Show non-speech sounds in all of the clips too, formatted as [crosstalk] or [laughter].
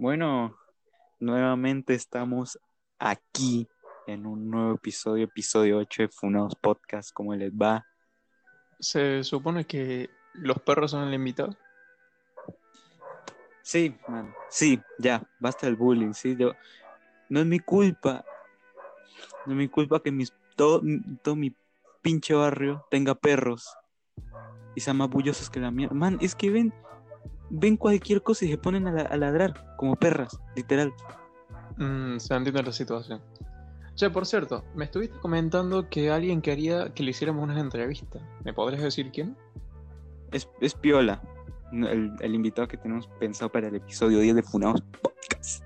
Bueno, nuevamente estamos aquí en un nuevo episodio, episodio 8 de Funados Podcast. ¿Cómo les va? Se supone que los perros son el invitado. Sí, man. Sí, ya, basta el bullying, sí. Yo, no es mi culpa. No es mi culpa que mis, todo, todo mi pinche barrio tenga perros y sean más bullosos que la mierda. Man, es que ven, ven cualquier cosa y se ponen a, la- a ladrar, como perras, literal. Mm, se entiende la situación. Che, por cierto, me estuviste comentando que alguien quería que le hiciéramos una entrevista. ¿Me podrías decir quién? Es, es piola, el, el invitado que tenemos pensado para el episodio 10 de Funados Podcast.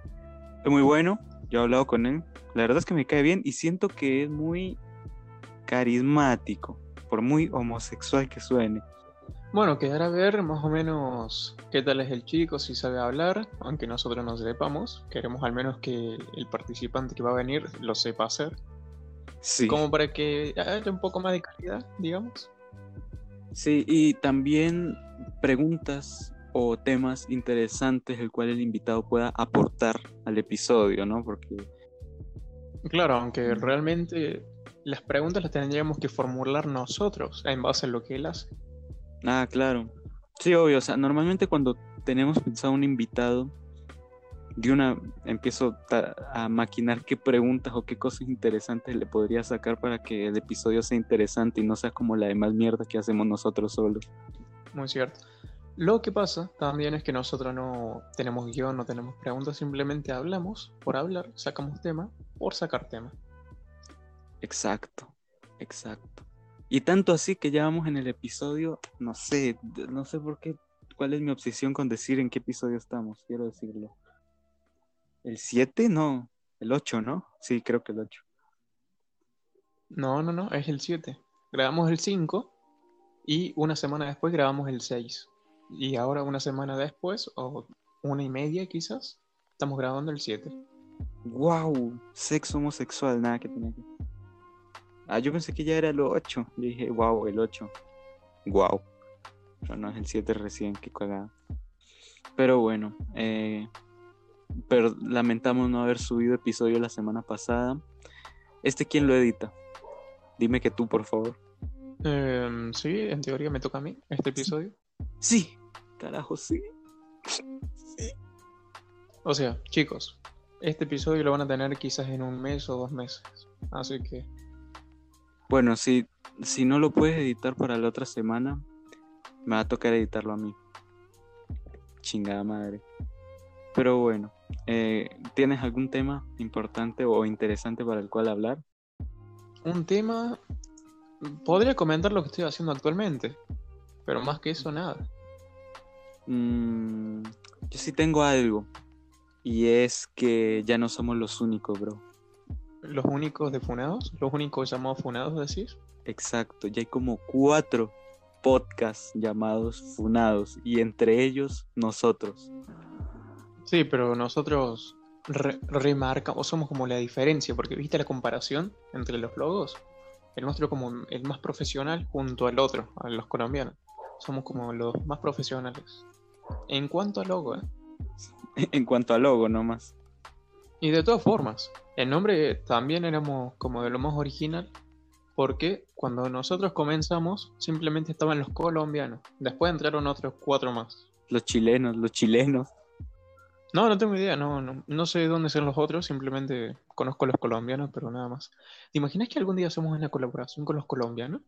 Es muy bueno, yo he hablado con él. La verdad es que me cae bien y siento que es muy carismático, por muy homosexual que suene. Bueno, quedará a ver más o menos qué tal es el chico, si sabe hablar, aunque nosotros no sepamos. Queremos al menos que el participante que va a venir lo sepa hacer. Sí. Como para que haya un poco más de calidad, digamos. Sí, y también preguntas o temas interesantes el cual el invitado pueda aportar al episodio, ¿no? Porque Claro, aunque realmente las preguntas las tendríamos que formular nosotros en base a lo que él hace. Ah, claro. Sí, obvio. O sea, normalmente cuando tenemos pensado un invitado, de una empiezo a maquinar qué preguntas o qué cosas interesantes le podría sacar para que el episodio sea interesante y no sea como la demás mierda que hacemos nosotros solos. Muy cierto. Lo que pasa también es que nosotros no tenemos guion, no tenemos preguntas, simplemente hablamos por hablar, sacamos tema por sacar tema. Exacto, exacto. Y tanto así que ya vamos en el episodio, no sé, no sé por qué, cuál es mi obsesión con decir en qué episodio estamos, quiero decirlo. ¿El 7? No, el 8, ¿no? Sí, creo que el 8. No, no, no, es el 7. Grabamos el 5 y una semana después grabamos el 6. Y ahora una semana después, o una y media quizás, estamos grabando el 7. ¡Wow! Sexo homosexual, nada que que... Ah, yo pensé que ya era el 8. Yo dije, wow, el 8. Wow. Pero no es el 7 recién, qué cagada. Pero bueno, eh, pero lamentamos no haber subido episodio la semana pasada. ¿Este quién lo edita? Dime que tú, por favor. Em, sí, en teoría me toca a mí este episodio. Sí, carajo, sí. O sea, chicos, este episodio lo van a tener quizás en un mes o dos meses. Así que Bueno, si, si no lo puedes editar para la otra semana, me va a tocar editarlo a mí. Chingada madre. Pero bueno, eh, ¿tienes algún tema importante o interesante para el cual hablar? un tema... Podría comentar lo que estoy haciendo actualmente. Pero más que eso, nada. Mm, yo sí tengo algo. Y es que ya no somos los únicos, bro. Los únicos de funados, los únicos llamados funados, decís. Exacto, ya hay como cuatro podcasts llamados Funados. Y entre ellos, nosotros. Sí, pero nosotros re- remarcamos, somos como la diferencia, porque viste la comparación entre los logos. El nuestro como el más profesional junto al otro, a los colombianos. Somos como los más profesionales. En cuanto al logo, ¿eh? [laughs] en cuanto a logo, nomás. Y de todas formas, el nombre también éramos como de lo más original, porque cuando nosotros comenzamos simplemente estaban los colombianos, después entraron otros cuatro más. Los chilenos, los chilenos. No, no tengo idea, no, no, no sé dónde son los otros, simplemente conozco a los colombianos, pero nada más. ¿Te imaginas que algún día hacemos una colaboración con los colombianos?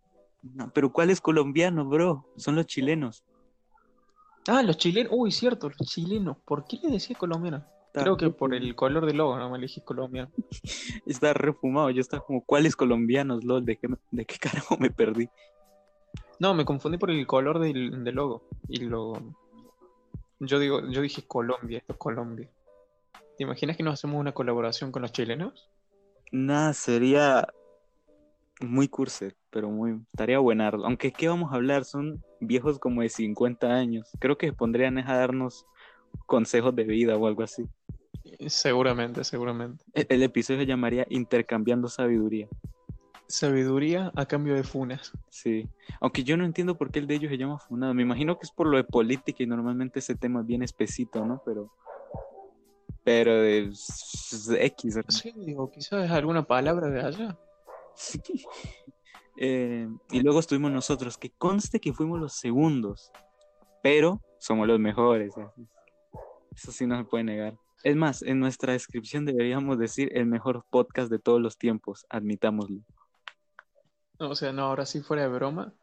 No, pero ¿cuáles colombianos, bro? Son los chilenos. Ah, los chilenos, uy, cierto, los chilenos. ¿Por qué le decía colombiano? Creo que por el color del logo no me elegí colombiano. [laughs] Está refumado. Yo estaba como, ¿cuáles colombianos, lol? ¿De qué, de qué carajo me perdí? No, me confundí por el color del, del logo. Y lo. Yo digo, yo dije Colombia, esto es Colombia. ¿Te imaginas que nos hacemos una colaboración con los chilenos? Nada, sería muy curse, pero muy... Estaría buenardo. Aunque, ¿qué vamos a hablar? Son viejos como de 50 años. Creo que pondrían a darnos consejos de vida o algo así. Seguramente, seguramente. E- El episodio se llamaría Intercambiando Sabiduría. Sabiduría a cambio de funas. Sí. Aunque yo no entiendo por qué el de ellos se llama Funado. Me imagino que es por lo de política y normalmente ese tema es bien espesito, ¿no? Pero pero de X. Sí, o quizás alguna palabra de allá. [laughs] Eh, y luego estuvimos nosotros, que conste que fuimos los segundos, pero somos los mejores. Eso sí no se puede negar. Es más, en nuestra descripción deberíamos decir el mejor podcast de todos los tiempos, admitámoslo. O sea, no, ahora sí fuera de broma.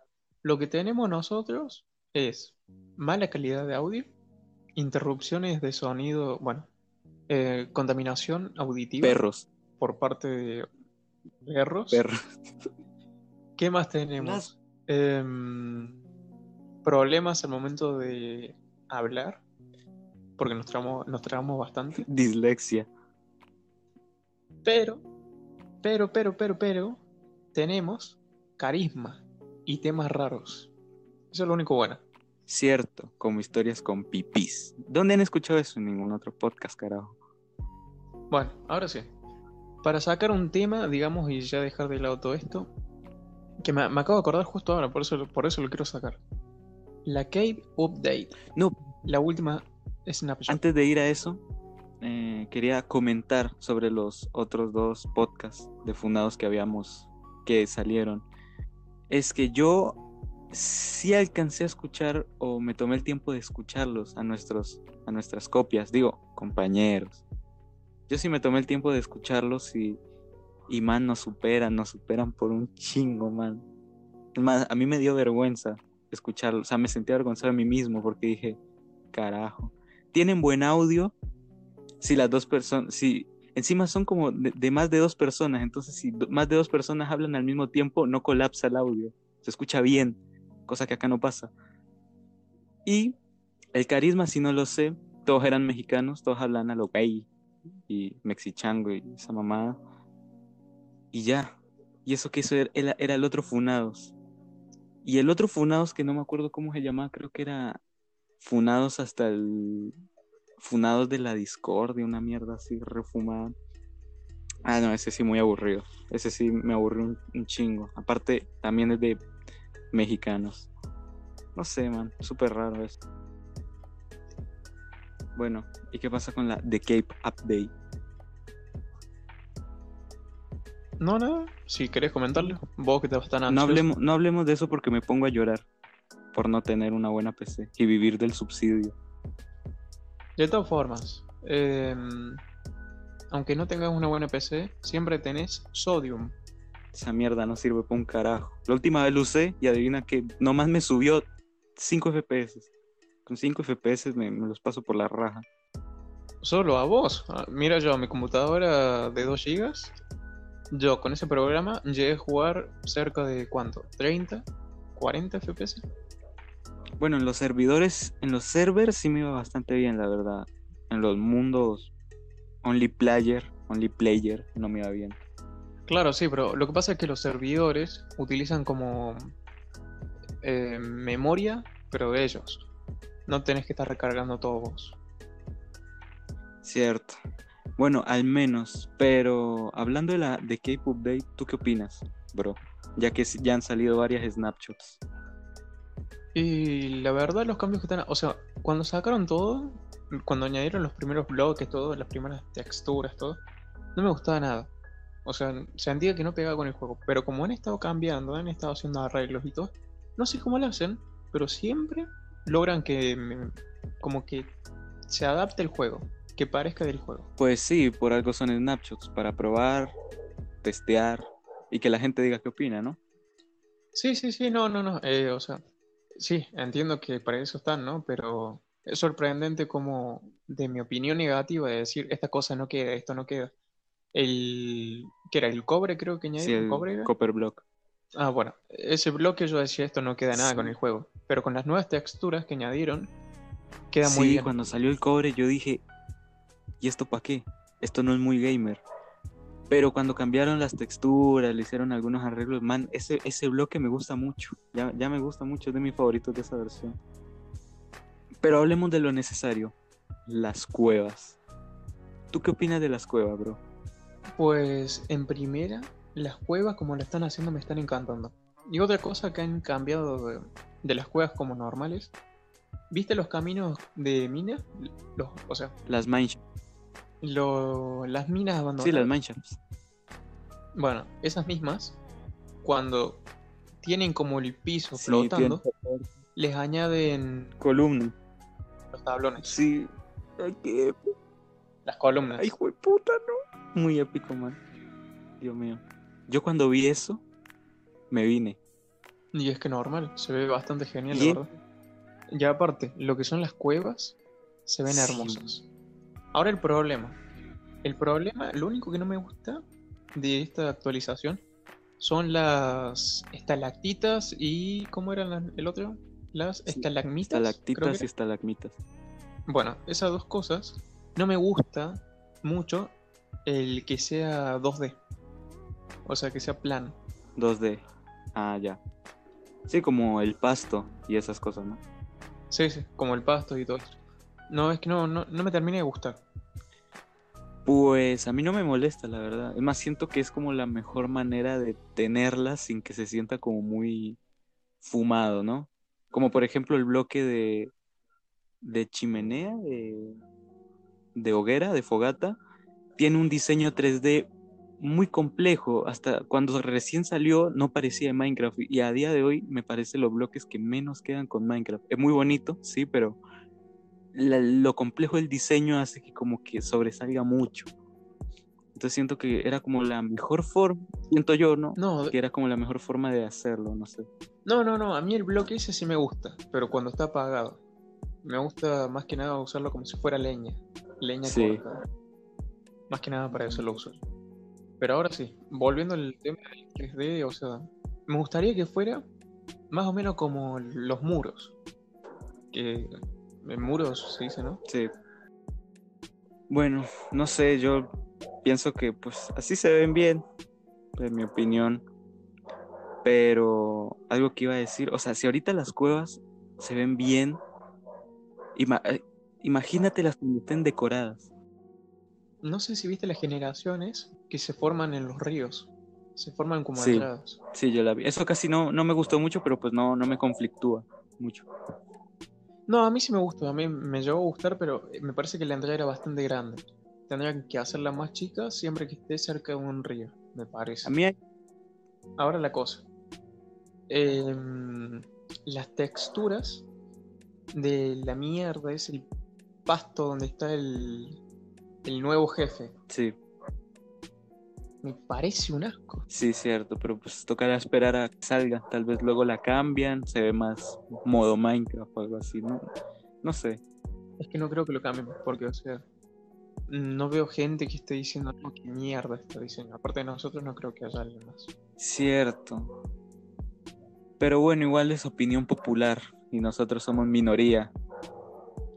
Lo que tenemos nosotros es mala calidad de audio, interrupciones de sonido, bueno, eh, contaminación auditiva Perros, por parte de perros. perros. ¿Qué más tenemos? Em, problemas al momento de hablar, porque nos trabamos, nos bastante. [laughs] Dislexia. Pero, pero, pero, pero, pero, tenemos carisma y temas raros. Eso es lo único bueno. Cierto, como historias con pipís. ¿Dónde han escuchado eso? En ningún otro podcast, carajo. Bueno, ahora sí. Para sacar un tema, digamos, y ya dejar de lado todo esto, que me, me acabo de acordar justo ahora, por eso, por eso lo quiero sacar. La Cave Update, No, la última Antes de ir a eso, eh, quería comentar sobre los otros dos podcasts de fundados que habíamos, que salieron. Es que yo sí alcancé a escuchar o me tomé el tiempo de escucharlos a, nuestros, a nuestras copias, digo, compañeros. Yo sí me tomé el tiempo de escucharlos y, y man, nos superan, nos superan por un chingo, man. A mí me dio vergüenza escucharlos, o sea, me sentí avergonzado de mí mismo porque dije, carajo, tienen buen audio, si las dos personas, si encima son como de, más de dos personas, entonces si más de dos personas hablan al mismo tiempo, no colapsa el audio, se escucha bien, cosa que acá no pasa. Y el carisma, si no lo sé, todos eran mexicanos, todos hablan a lo gay y mexichango y esa mamada. Y ya. Y eso que era- era el otro Funados. Y el otro Funados que no me acuerdo cómo se llamaba, creo que era Funados hasta el Funados de la Discordia, una mierda así refumada. Ah, no, ese sí muy aburrido. Ese sí me aburrió un, un chingo. Aparte, también es de mexicanos. No sé, man, súper raro eso. Bueno, ¿y qué pasa con la The Cape Update? No, nada. Si querés comentarlo, vos que te vas tan No hablemos, no hablemos de eso porque me pongo a llorar por no tener una buena PC y vivir del subsidio. De todas formas, em, aunque no tengas una buena PC, siempre tenés Sodium. Esa mierda no sirve para un carajo. La última vez lo usé y adivina que nomás me subió 5 FPS. Con 5 FPS me, me los paso por la raja. Solo a vos. Ah, Mira yo, mi computadora de 2 GB. Yo con ese programa llegué a jugar cerca de cuánto? ¿30? ¿40 FPS? Bueno, en los servidores, en los servers sí me iba bastante bien, la verdad. En los mundos only player, only player, no me iba bien. Claro, sí, pero lo que pasa es que los servidores utilizan como eh, memoria, pero de ellos. No tenés que estar recargando todo vos. Cierto. Bueno, al menos. Pero hablando de la de Cape Update, ¿tú qué opinas, bro? Ya que ya han salido varias snapshots. Y la verdad, los cambios que están. O sea, cuando sacaron todo, cuando añadieron los primeros bloques, todo, las primeras texturas, todo, no me gustaba nada. O sea, sentía que no pegaba con el juego. Pero como han estado cambiando, han estado haciendo arreglos y todo, no sé cómo lo hacen, pero siempre logran que. me- como que se adapte el juego, que parezca del juego. Pues sí, por algo son snapshots, para probar, testear y que la gente diga qué opina, ¿no? Sí, sí, sí, no, no, no. eh, o sea, sí, entiendo que para eso están, ¿no? Pero es sorprendente como, de mi opinión negativa, de decir, esta cosa no queda, esto no queda. El, ¿qué era? ¿El cobre creo que Sí, añadieron? el ¿Cobre era? Copper Block. Ah, bueno, ese bloque yo decía, esto no queda nada Sí. con el juego. Pero con las nuevas texturas que añadieron, queda sí, muy bien. cuando salió el cobre yo dije, ¿y esto para qué? Esto no es muy gamer. Pero cuando cambiaron las texturas, le hicieron algunos arreglos, man, ese, ese bloque me gusta mucho. Ya, ya me gusta mucho, es de mis favoritos de esa versión. Pero hablemos de lo necesario. Las cuevas. ¿Tú qué opinas de las cuevas, bro? Pues en primera, las cuevas como lo están haciendo me están encantando. Y otra cosa que han cambiado de, de las cuevas como normales, ¿viste los caminos de mina? Los, o sea, Las mine, Lo, las minas abandonadas. Sí, las mineshaft. Bueno, esas mismas, cuando tienen como el piso Sí, flotando, tienen les añaden columna. los tablones, Sí. Ay, qué las columnas. Ay, hijo de puta, no. Muy épico, man. Dios mío. Yo cuando vi eso, me vine. Y es que normal, se ve bastante genial, la verdad. Y aparte, lo que son las cuevas se ven Sí. hermosas. Ahora el problema. El problema, lo único que no me gusta de esta actualización son las estalactitas y. ¿Cómo eran las- el otro? Las Sí, estalagmitas. Estalactitas y estalagmitas. Bueno, esas dos cosas. No me gusta mucho el que sea 2D. O sea, que sea plano. 2D. Ah, ya. Sí, como el pasto y esas cosas, ¿no? Sí, sí, como el pasto y todo eso. No, es que no, no, no me termina de gustar. Pues a mí no me molesta, la verdad. Es más, siento que es como la mejor manera de tenerlas sin que se sienta como muy fumado, ¿no? Como por ejemplo el bloque de, de chimenea, de, de hoguera, de fogata, tiene un diseño 3D muy complejo. Hasta cuando recién salió no parecía de Minecraft y a día de hoy me parece los bloques que menos quedan con Minecraft. Es muy bonito, sí, pero la- lo complejo del diseño hace que como que sobresalga mucho. Entonces siento que era como la mejor forma, siento yo, ¿no? No, Que era como la mejor forma de hacerlo, no sé. no, no, no, a mí el bloque ese sí me gusta, pero cuando está apagado. Me gusta más que nada usarlo como si fuera leña. Leña Sí. Más que nada para eso lo uso. Pero ahora sí, volviendo al tema del 3D, o sea, me gustaría que fuera más o menos como los muros. Que en muros se dice, ¿no? Sí. Bueno, no sé, yo pienso que pues así se ven bien, en mi opinión. Pero algo que iba a decir, o sea, si ahorita las cuevas se ven bien, ima- eh, imagínatelas cuando estén decoradas. No sé si viste las generaciones que se forman en los ríos. Se forman como Sí. entradas. Sí, yo la vi. Eso casi no, no me gustó mucho, pero pues no, no me conflictúa mucho. No, a mí sí me gusta, a mí me llegó a gustar, pero me parece que la entrada era bastante grande. Tendrían que hacerla más chica siempre que esté cerca de un río, me parece. A mí hay- Ahora la cosa. Em, las texturas de la mierda es el pasto donde está el, el nuevo jefe. sí, Me parece un asco. sí, cierto, pero pues tocará esperar a que salga. Tal vez luego la cambian, se ve más modo Minecraft o algo así, ¿no? No sé. Es que no creo que lo cambien, porque, o sea, no veo gente que esté diciendo, no, qué mierda está diseño. Aparte de nosotros, no creo que haya alguien más. Cierto. Pero bueno, igual es opinión popular y nosotros somos minoría,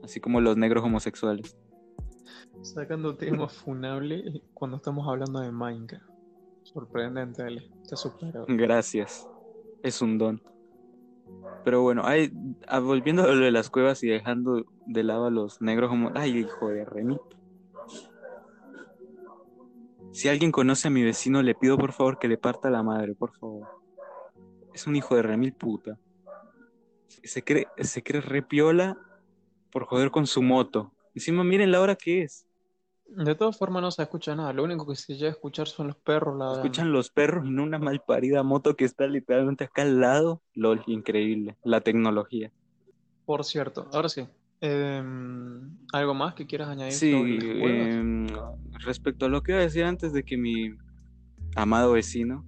así como los negros homosexuales. Sacando tema [laughs] funable cuando estamos hablando de Minecraft. Sorprendente, Ale. Está superado. Gracias. Es un don. Pero bueno, hay, ah, volviendo a lo de las cuevas y dejando de lado a los negros homo... Ay, hijo de remito. Si alguien conoce a mi vecino, le pido por favor que le parta la madre, por favor. Es un hijo de remil puta. Se cree, se cree re piola por joder con su moto. Encima miren la hora que es. De todas formas, no se escucha nada. Lo único que se llega a escuchar son los perros ladrando. Escuchan los perros y no una malparida moto que está literalmente acá al lado. LOL, increíble. La tecnología. Por cierto, ahora sí. Em, ¿Algo más que quieras añadir Sí, em, respecto a lo que iba a decir antes de que mi amado vecino,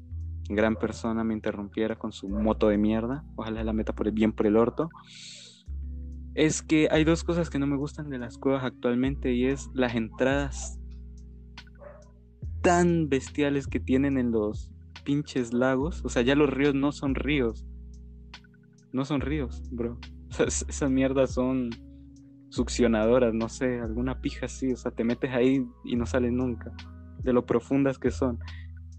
gran persona, me interrumpiera con su moto de mierda, ojalá la meta por el bien por el orto, es que hay dos cosas que no me gustan de las cuevas actualmente y es las entradas tan bestiales que tienen en los pinches lagos, o sea, ya los ríos no son ríos, no son ríos, bro. Esas mierdas son succionadoras, no sé, alguna pija así, o sea, te metes ahí y no sales nunca, de lo profundas que son.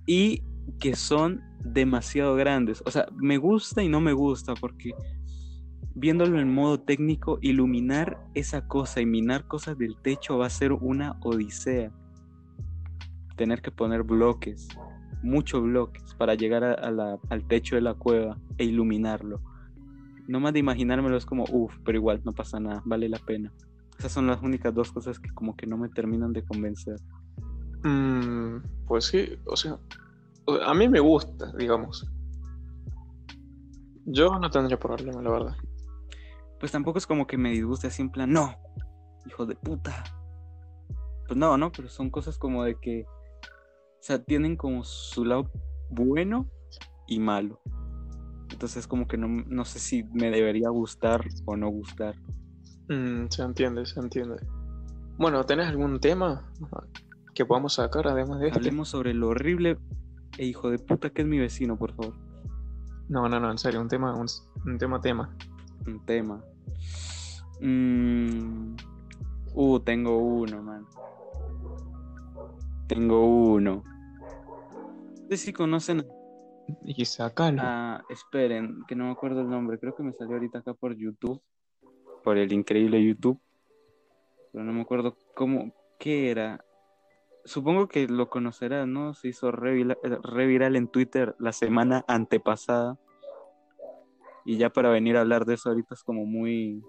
Y que son demasiado grandes, o sea, me gusta y no me gusta, porque viéndolo en modo técnico, iluminar esa cosa y minar cosas del techo va a ser una odisea. Tener que poner bloques, muchos bloques, para llegar al techo de la cueva e iluminarlo. No más de imaginármelo es como, uff, pero igual no pasa nada, vale la pena. Esas son las únicas dos cosas que como que no me terminan de convencer. Mm, pues sí, o sea, a mí me gusta, digamos. Yo no tendría problema, la verdad. Pues tampoco es como que me disguste así en plan, no, hijo de puta. Pues no, no, pero son cosas como de que, o sea, tienen como su lado bueno y malo. Entonces como que no, no sé si me debería gustar o no gustar. Mm, se entiende, se entiende. Bueno, ¿tenés algún tema que podamos sacar además de este? Hablemos sobre lo horrible e hijo de puta que es mi vecino, por favor. No, no, no, en serio, un tema, un, un tema, tema. Un tema. Mm, uh, tengo uno, man. Tengo uno. No sé si conocen Y sacalo. Ah, esperen, que no me acuerdo el nombre. Creo que me salió ahorita acá por YouTube. Por el increíble YouTube. Pero no me acuerdo cómo, qué era. Supongo que lo conocerás, ¿no? Se hizo re vila- re viral en Twitter la semana antepasada. Y ya para venir a hablar de eso ahorita es como muy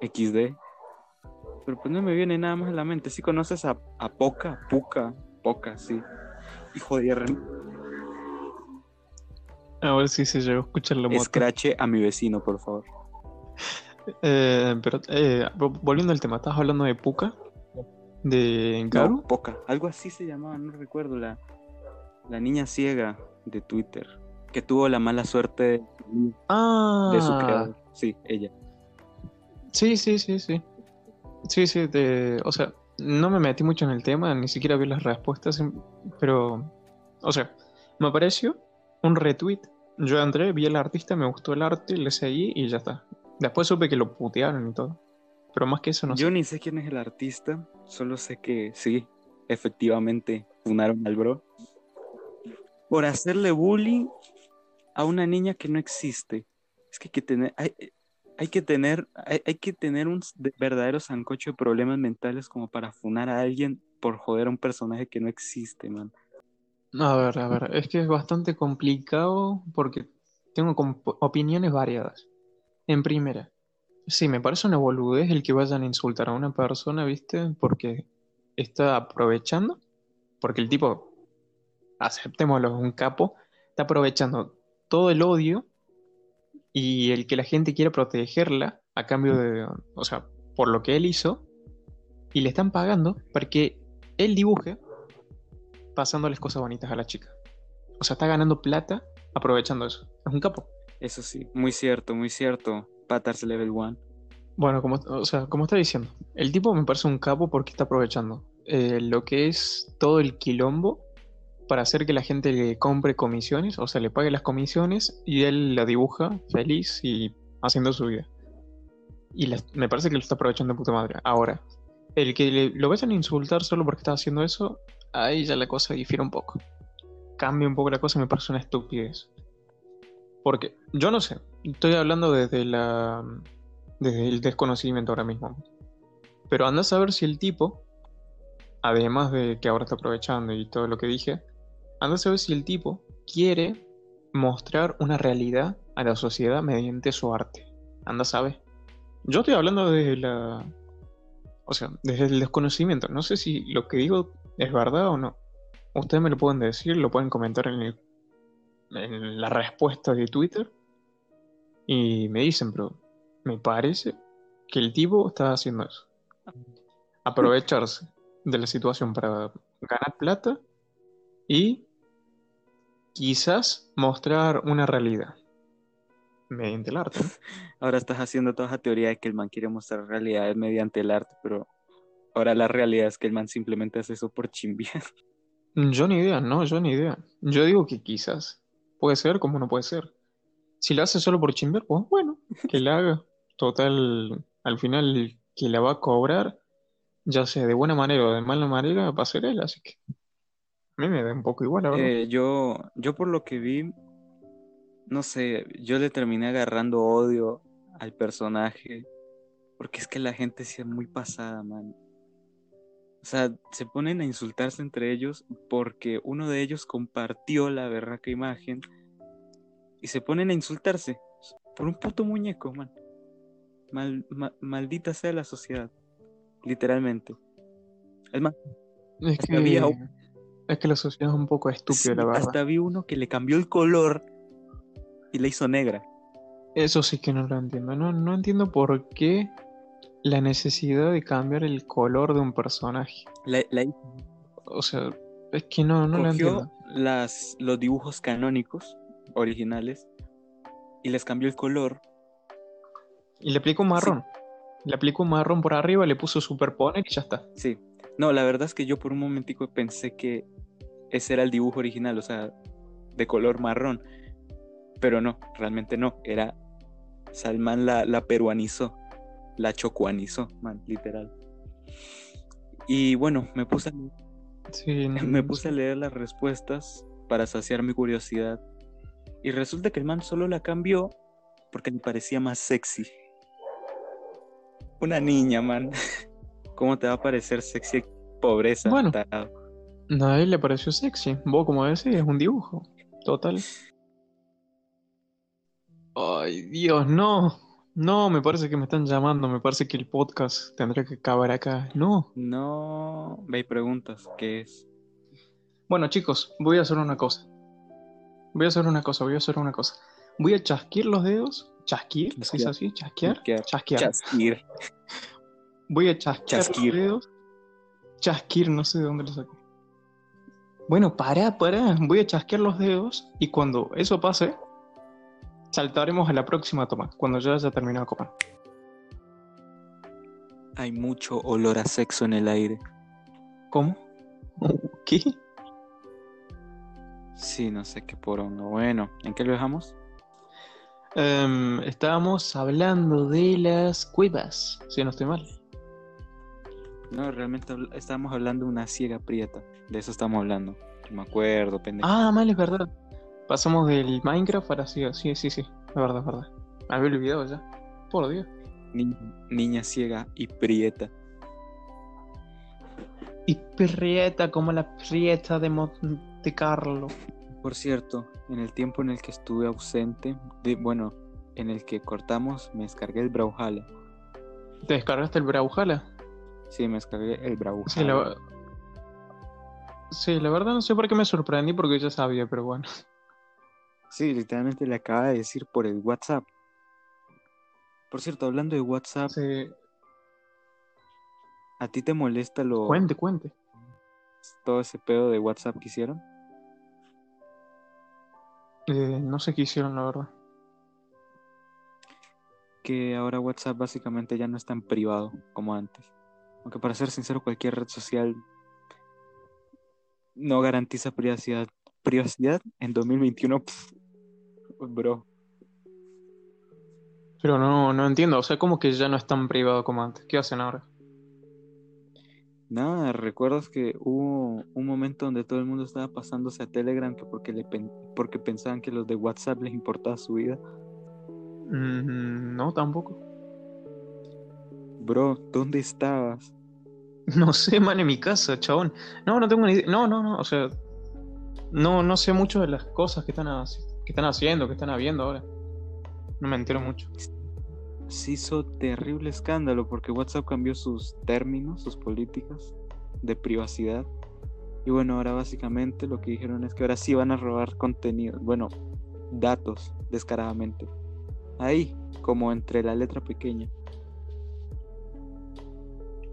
XD. Pero pues no me viene nada más a la mente. Si conoces a, a Poca, Puca, Poca, sí. Hijo de R. A ver si se llegó a escuchar la moto. Escrache a mi vecino, por favor. Eh, pero eh, vo- volviendo al tema, ¿estás hablando de Puka? ¿De Garu? No, Poca. Algo así se llamaba, no recuerdo. La, la niña ciega de Twitter. Que tuvo la mala suerte de, ah, de su creador. Sí, ella. Sí, sí, sí, sí. Sí, sí, de- o sea, no me metí mucho en el tema, ni siquiera vi las respuestas, em- pero, o sea, me apareció un retweet. Yo entré, vi al artista, me gustó el arte, le seguí y ya está. Después supe que lo putearon y todo. Pero más que eso no Yo sé. ni sé quién es el artista. Solo sé que sí, efectivamente, funaron al bro. Por hacerle bullying a una niña que no existe. Es que hay que tener, hay, que tener, hay, que tener un de- verdadero sancocho de problemas mentales como para funar a alguien por joder a un personaje que no existe, man. A ver, a ver, es que es bastante complicado porque tengo opiniones variadas. En primera, sí, me parece una boludez el que vayan a insultar a una persona, ¿viste? Porque está aprovechando, porque el tipo, aceptémoslo, es un capo, está aprovechando todo el odio y el que la gente quiera protegerla a cambio de, o sea, por lo que él hizo, y le están pagando para que él dibuje pasándoles cosas bonitas a la chica. O sea, está ganando plata aprovechando eso. Es un capo. Eso sí, muy cierto, muy cierto. Patars Level 1. Bueno, como, o sea, como está diciendo, el tipo me parece un capo porque está aprovechando eh, lo que es todo el quilombo para hacer que la gente le compre comisiones, o sea, le pague las comisiones y él la dibuja feliz y haciendo su vida. Y la- me parece que lo está aprovechando de puta madre. Ahora, el que le- lo vayan a insultar solo porque está haciendo eso, ahí ya la cosa difiere un poco. Cambia un poco la cosa me parece una estupidez. Porque yo no sé, estoy hablando desde la desde el desconocimiento ahora mismo. Pero anda a saber si el tipo, además de que ahora está aprovechando y todo lo que dije, anda a saber si el tipo quiere mostrar una realidad a la sociedad mediante su arte. Anda a saber. Yo estoy hablando desde la. O sea, desde el desconocimiento. No sé si lo que digo es verdad o no. Ustedes me lo pueden decir, lo pueden comentar en, el- en la respuesta de Twitter. Y me dicen, pero me parece que el tipo está haciendo eso. Aprovecharse de la situación para ganar plata y quizás mostrar una realidad mediante el arte. ¿no? [laughs] Ahora estás haciendo toda esa teoría de que el man quiere mostrar realidades mediante el arte, pero ahora la realidad es que el man simplemente hace eso por chimbiar. [laughs] Yo ni idea, no, yo ni idea. Yo digo que quizás. Puede ser como no puede ser. Si lo hace solo por chimbear, pues bueno, que la haga. Total, al final que la va a cobrar, ya sea de buena manera o de mala manera, va a ser él, así que a mí me da un poco igual, la. Eh, yo, yo por lo que vi, no sé, yo le terminé agarrando odio al personaje, porque es que la gente sí es muy pasada, man. O sea, se ponen a insultarse entre ellos porque uno de ellos compartió la berraca imagen y se ponen a insultarse por un puto muñeco, man. Mal- ma- maldita sea la sociedad. Literalmente. Es más, Es que, había un- es que la sociedad es un poco estúpida, sí, la verdad. hasta vi uno que le cambió el color y la hizo negra. Eso sí que no lo entiendo. No, no entiendo por qué la necesidad de cambiar el color de un personaje. La, la O sea, es que no, no lo entiendo. las, los dibujos canónicos originales y les cambió el color. Y le aplicó un marrón. Le aplicó un marrón por arriba, le puso superponer y ya está. Sí. No, la verdad es que yo por un momentico pensé que ese era el dibujo original, o sea, de color marrón. Pero no, realmente no. Era. Salman la, la peruanizó. La chocuanizó, man, literal. Y bueno, me puse a, Sí, [laughs] no- me puse a leer las respuestas para saciar mi curiosidad. Y resulta que el man solo la cambió porque le parecía más sexy. Una niña, man. [laughs] ¿Cómo te va a parecer sexy pobreza? Bueno. tarado? A él le pareció sexy. Vos, como decís, es un dibujo. Total. Ay, Dios, no. No, me parece que me están llamando. Me parece que el podcast tendrá que acabar acá. No. No, ve y preguntas, ¿qué es? Bueno, chicos, voy a hacer una cosa. Voy a hacer una cosa, voy a hacer una cosa. Voy a chasquir los dedos. ¿Chasquir? ¿Se dice Chasquear. así? ¿Chasquear? Chasquear. Chasquear. Chasquir. Voy a chasquear Chasquir. los dedos. Chasquir, no sé de dónde lo saqué. Bueno, para, para. Voy a chasquear los dedos y cuando eso pase, saltaremos a la próxima toma, cuando ya haya terminado comer. Hay mucho olor a sexo en el aire. ¿Cómo? ¿Qué? Sí, no sé qué poronga. Bueno, ¿en qué lo dejamos? Em, estábamos hablando de las cuevas, si no estoy mal. No, realmente estábamos hablando de una ciega prieta. De eso estamos hablando. Me acuerdo, pendejo. Ah, mal, es verdad. Pasamos del Minecraft para sí, sí, sí, sí. Es verdad, es verdad. Me había olvidado ya. Por Dios. Niña, niña ciega y prieta. Y prieta como la prieta de Monte Carlo. Por cierto, en el tiempo en el que estuve ausente, de, bueno, en el que cortamos, me descargué el Brawlhalla. ¿Te descargaste el Brawlhalla? Sí, me descargué el Brawlhalla. Sí, la... sí, la verdad no sé por qué me sorprendí porque ya sabía, pero bueno. Sí, literalmente le acaba de decir por el WhatsApp. Por cierto, hablando de WhatsApp, Sí. ¿a ti te molesta lo Cuente, cuente. todo ese pedo de WhatsApp que hicieron? Eh, no sé qué hicieron, la verdad. Que ahora WhatsApp básicamente ya no es tan privado como antes. Aunque para ser sincero, cualquier red social no garantiza privacidad. Privacidad en 2021, pf, bro. Pero no, no entiendo. O sea, como que ya no es tan privado como antes. ¿Qué hacen ahora? Nada, recuerdas que hubo un momento donde todo el mundo estaba pasándose a Telegram que porque, le pen- porque pensaban que los de WhatsApp les importaba su vida. Mm, no, tampoco. Bro, ¿dónde estabas? [laughs] No sé, man, en mi casa, chabón. No, no tengo ni idea. No, no, no. O sea, no, no sé mucho de las cosas que están, que están haciendo, que están habiendo ahora. No me entero mucho. Se hizo terrible escándalo porque WhatsApp cambió sus términos, sus políticas de privacidad. Y bueno, ahora básicamente lo que dijeron es que ahora sí van a robar contenido, bueno, datos descaradamente. Ahí, como entre la letra pequeña.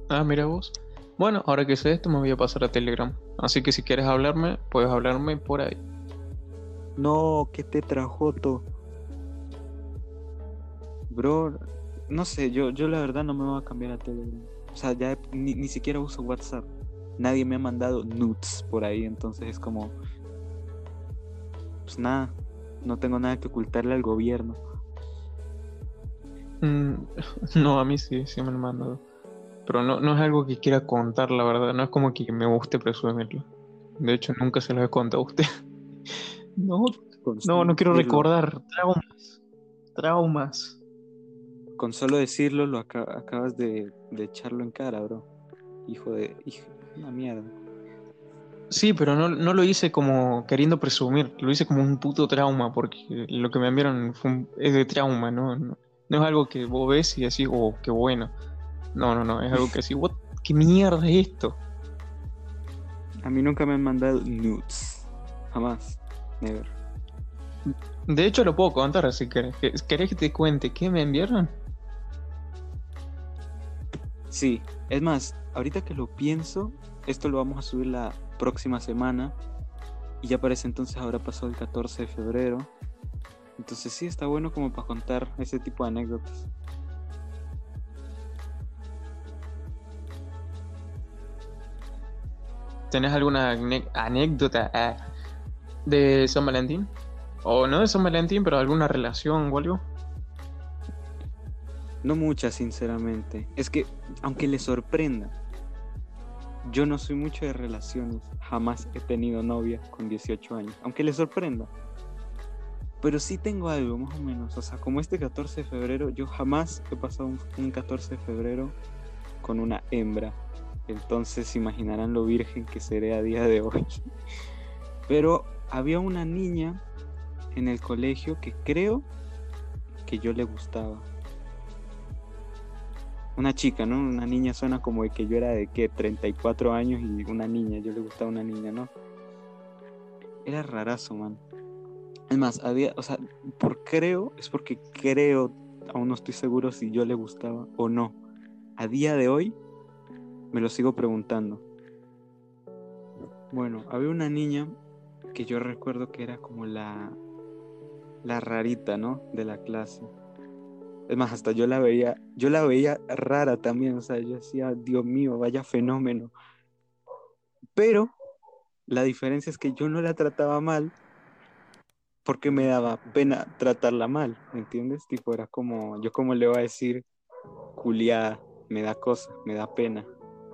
Ah, mira vos. Bueno, ahora que sé esto, me voy a pasar a Telegram. Así que si quieres hablarme, puedes hablarme por ahí. No, qué tetrajoto. Bro, no sé, yo, yo la verdad no me voy a cambiar a Telegram. O sea, ya ni, ni siquiera uso WhatsApp. Nadie me ha mandado nudes por ahí, entonces es como. Pues nada, no tengo nada que ocultarle al gobierno. Mm, [laughs] no, a mí sí, sí me lo han mandado. Pero no, no es algo que quiera contar, la verdad. No es como que me guste presumirlo. De hecho, nunca se lo he contado a usted. [laughs] No, no, no quiero recordar. Traumas. Traumas. Con solo decirlo, lo aca- acabas de, de echarlo en cara, bro. Hijo de. Hijo, una mierda. Sí, pero no, no lo hice como queriendo presumir. Lo hice como un puto trauma, porque lo que me enviaron fue un- es de trauma, ¿no? No, No es algo que vos ves y decís, oh, qué bueno. No, no, no, es algo que decís, what, ¿qué mierda es esto? A mí nunca me han mandado nudes. Jamás. Never. De hecho, lo puedo contar si querés. ¿Querés que te cuente qué me enviaron? Sí, es más, ahorita que lo pienso, esto lo vamos a subir la próxima semana. Y ya parece entonces ahora pasó el 14 de febrero. Entonces sí, está bueno como para contar ese tipo de anécdotas. ¿Tenés alguna anécdota eh, de San Valentín? O no de San Valentín, pero alguna relación o algo. No muchas, sinceramente. Es que, aunque le sorprenda, yo no soy mucho de relaciones. Jamás he tenido novia con 18 años. Aunque le sorprenda. Pero sí tengo algo, más o menos. O sea, como este 14 de febrero, yo jamás he pasado un, 14 de febrero con una hembra. Entonces imaginarán lo virgen que seré a día de hoy. [laughs] Pero había una niña en el colegio que creo que yo le gustaba. Una chica, ¿no? Una niña suena como de que yo era de que 34 años y una niña, yo le gustaba una niña, ¿no? Era rarazo, man. Es más, había, o sea, por creo, es porque creo, aún no estoy seguro si yo le gustaba o no. A día de hoy me lo sigo preguntando. Bueno, había una niña que yo recuerdo que era como la la rarita, ¿no? De la clase. Es más, hasta yo la veía, yo la veía rara también, o sea, yo decía, Dios mío, vaya fenómeno. Pero la diferencia es que yo no la trataba mal porque me daba pena tratarla mal, ¿me entiendes? Tipo, era como, yo como le voy a decir, culiada, me da cosa, me da pena.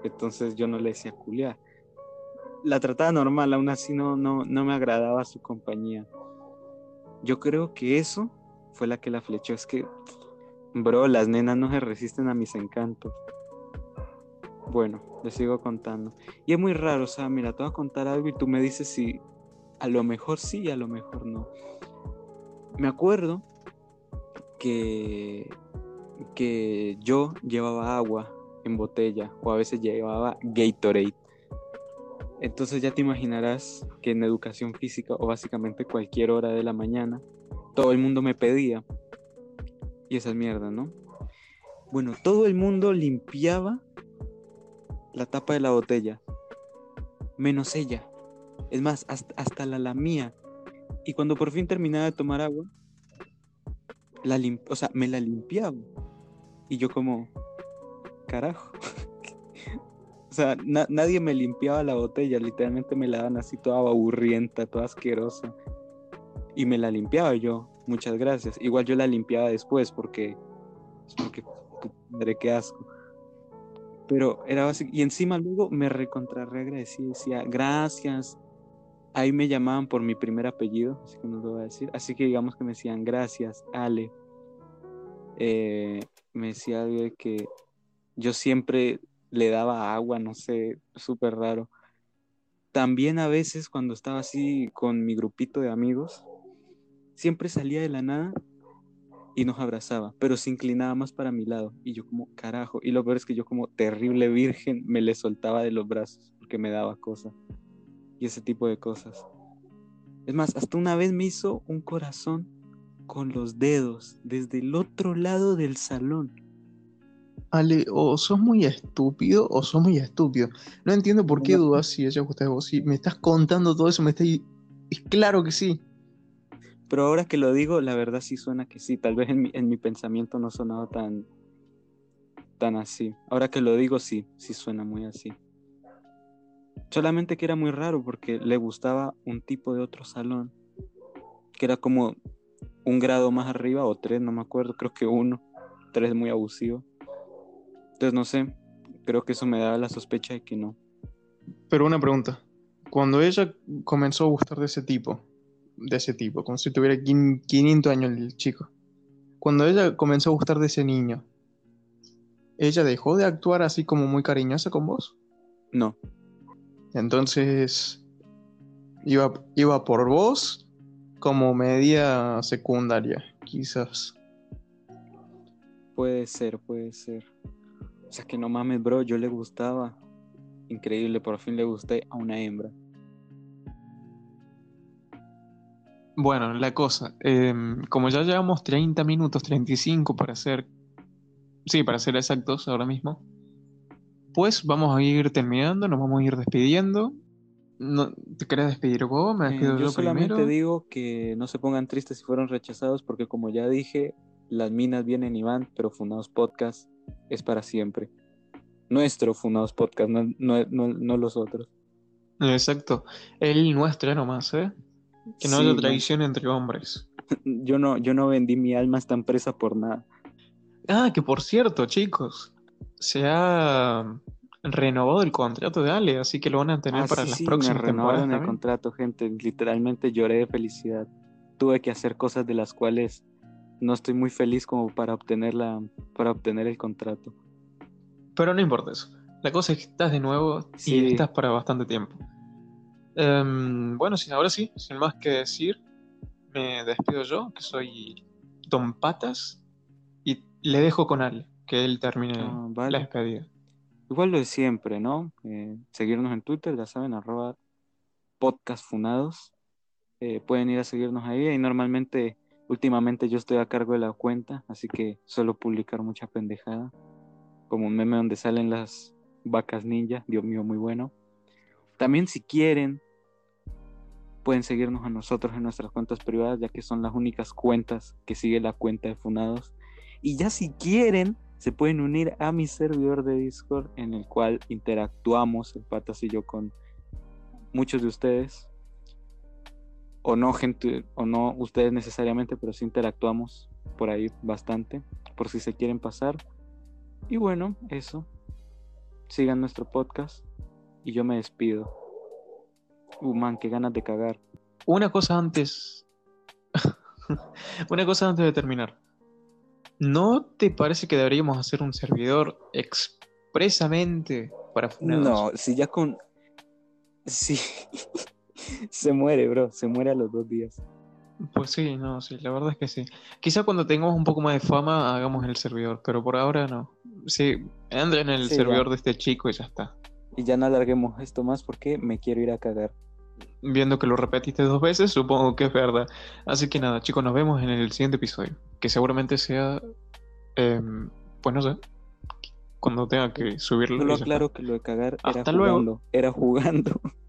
Entonces yo no le decía culiada. La trataba normal, aún así no, no, no me agradaba su compañía. Yo creo que eso fue la que la flechó. Es que, bro, las nenas no se resisten a mis encantos. Bueno, les sigo contando. Y es muy raro, o sea, mira, te voy a contar algo y tú me dices si a lo mejor sí y a lo mejor no. Me acuerdo que, que yo llevaba agua en botella o a veces llevaba Gatorade. Entonces ya te imaginarás que en educación física o básicamente cualquier hora de la mañana, todo el mundo me pedía. Y esa es mierda, ¿no? Bueno, todo el mundo limpiaba la tapa de la botella, menos ella. Es más, hasta, la, la mía. Y cuando por fin terminaba de tomar agua, la o sea, me la limpiaba. Y yo como, carajo. [laughs] O sea, nadie me limpiaba la botella, literalmente me la daban así toda aburrienta, toda asquerosa. Y me la limpiaba yo, muchas gracias. Igual yo la limpiaba después porque, porque madre, qué asco. Pero era básico. Y encima luego me recontrarre agradecía, decía, gracias. Ahí me llamaban por mi primer apellido, así que no lo voy a decir. Así que digamos que me decían, gracias, Ale. Eh, me decía de que yo siempre le daba agua, no sé, súper raro. También a veces cuando estaba así con mi grupito de amigos, siempre salía de la nada y nos abrazaba, pero se inclinaba más para mi lado. Y yo como, carajo. Y lo peor es que yo como terrible virgen me le soltaba de los brazos porque me daba cosas. Y ese tipo de cosas. Es más, hasta una vez me hizo un corazón con los dedos desde el otro lado del salón. Ale, o sos muy estúpido o sos muy estúpido. No entiendo por qué dudas si ella gusta de vos. Si me estás contando todo eso, me estás. Es claro que sí. Pero ahora que lo digo, la verdad sí suena que sí. Tal vez en mi, en mi pensamiento no sonaba tan. tan así. Ahora que lo digo, sí, sí suena muy así. Solamente que era muy raro porque le gustaba un tipo de otro salón. Que era como un grado más arriba o tres, no me acuerdo, creo que uno. Tres muy abusivo. Entonces no sé, creo que eso me da la sospecha de que no. Pero una pregunta, cuando ella comenzó a gustar de ese tipo, de ese tipo, como si tuviera 500 años el chico, cuando ella comenzó a gustar de ese niño, ¿ella dejó de actuar así como muy cariñosa con vos? No. Entonces, iba, iba por vos como media secundaria, quizás. Puede ser, puede ser. Sea que no mames, bro, yo le gustaba. Increíble, por fin le gusté a una hembra. Bueno, la cosa, em, como ya llevamos 30 minutos, 35 para ser, sí, para ser exactos ahora mismo, pues vamos a ir terminando, nos vamos a ir despidiendo. No, ¿Te querés despedir vos? Me Eh, yo yo solamente primero. digo que no se pongan tristes si fueron rechazados, porque como ya dije, las minas vienen y van, pero Funados Podcast es para siempre. Nuestro Funados Podcast, no, no, no, no los otros. Exacto, el nuestro nomás, ¿eh? Que no Sí, haya traición entre hombres. [laughs] Yo no, yo no vendí mi alma a esta empresa por nada. Ah, que por cierto, chicos, se ha renovado el contrato de Ale, así que lo van a tener Ah, para sí, las sí, me próximas temporadas renovaron el contrato, gente. Literalmente lloré de felicidad. Tuve que hacer cosas de las cuales no estoy muy feliz como para obtener la, para obtener el contrato. Pero no importa eso. La cosa es que estás de nuevo y estás para bastante tiempo. Em, bueno, sí, ahora sí, sin más que decir, me despido yo, que soy Don Patas, y le dejo con Ale, que él termine Ah, la despedida. Igual lo de siempre, ¿no? Eh, seguirnos en Twitter, ya saben, arroba podcastfunados. Eh, pueden ir a seguirnos ahí y normalmente, últimamente yo estoy a cargo de la cuenta, así que suelo publicar mucha pendejada. Como un meme donde salen las vacas ninja, Dios mío, muy bueno. También si quieren, pueden seguirnos a nosotros en nuestras cuentas privadas, ya que son las únicas cuentas que sigue la cuenta de Funados. Y ya si quieren, se pueden unir a mi servidor de Discord, en el cual interactuamos, el patas y yo, con muchos de ustedes. O no, gente, o no ustedes necesariamente, pero sí interactuamos por ahí bastante, por si se quieren pasar. Y bueno, eso. Sigan nuestro podcast y yo me despido. Uh, man, qué ganas de cagar. Una cosa antes. [laughs] Una cosa antes de terminar. ¿No te parece que deberíamos hacer un servidor expresamente para funados? No, si ya con. [laughs] Sí. [laughs] se muere, bro. Se muere a los dos días. Pues sí, no, sí, la verdad es que sí. Quizá cuando tengamos un poco más de fama hagamos el servidor, pero por ahora no. Sí, entra en el Sí, servidor ya. de este chico y ya está. Y ya no alarguemos esto más porque me quiero ir a cagar. Viendo que lo repetiste dos veces, supongo que es verdad. Así que nada, chicos, nos vemos en el siguiente episodio. Que seguramente sea. em, pues no sé. Cuando tenga que subirlo. Ya está. aclaro que lo de cagar era luego. jugando. Era jugando. [laughs]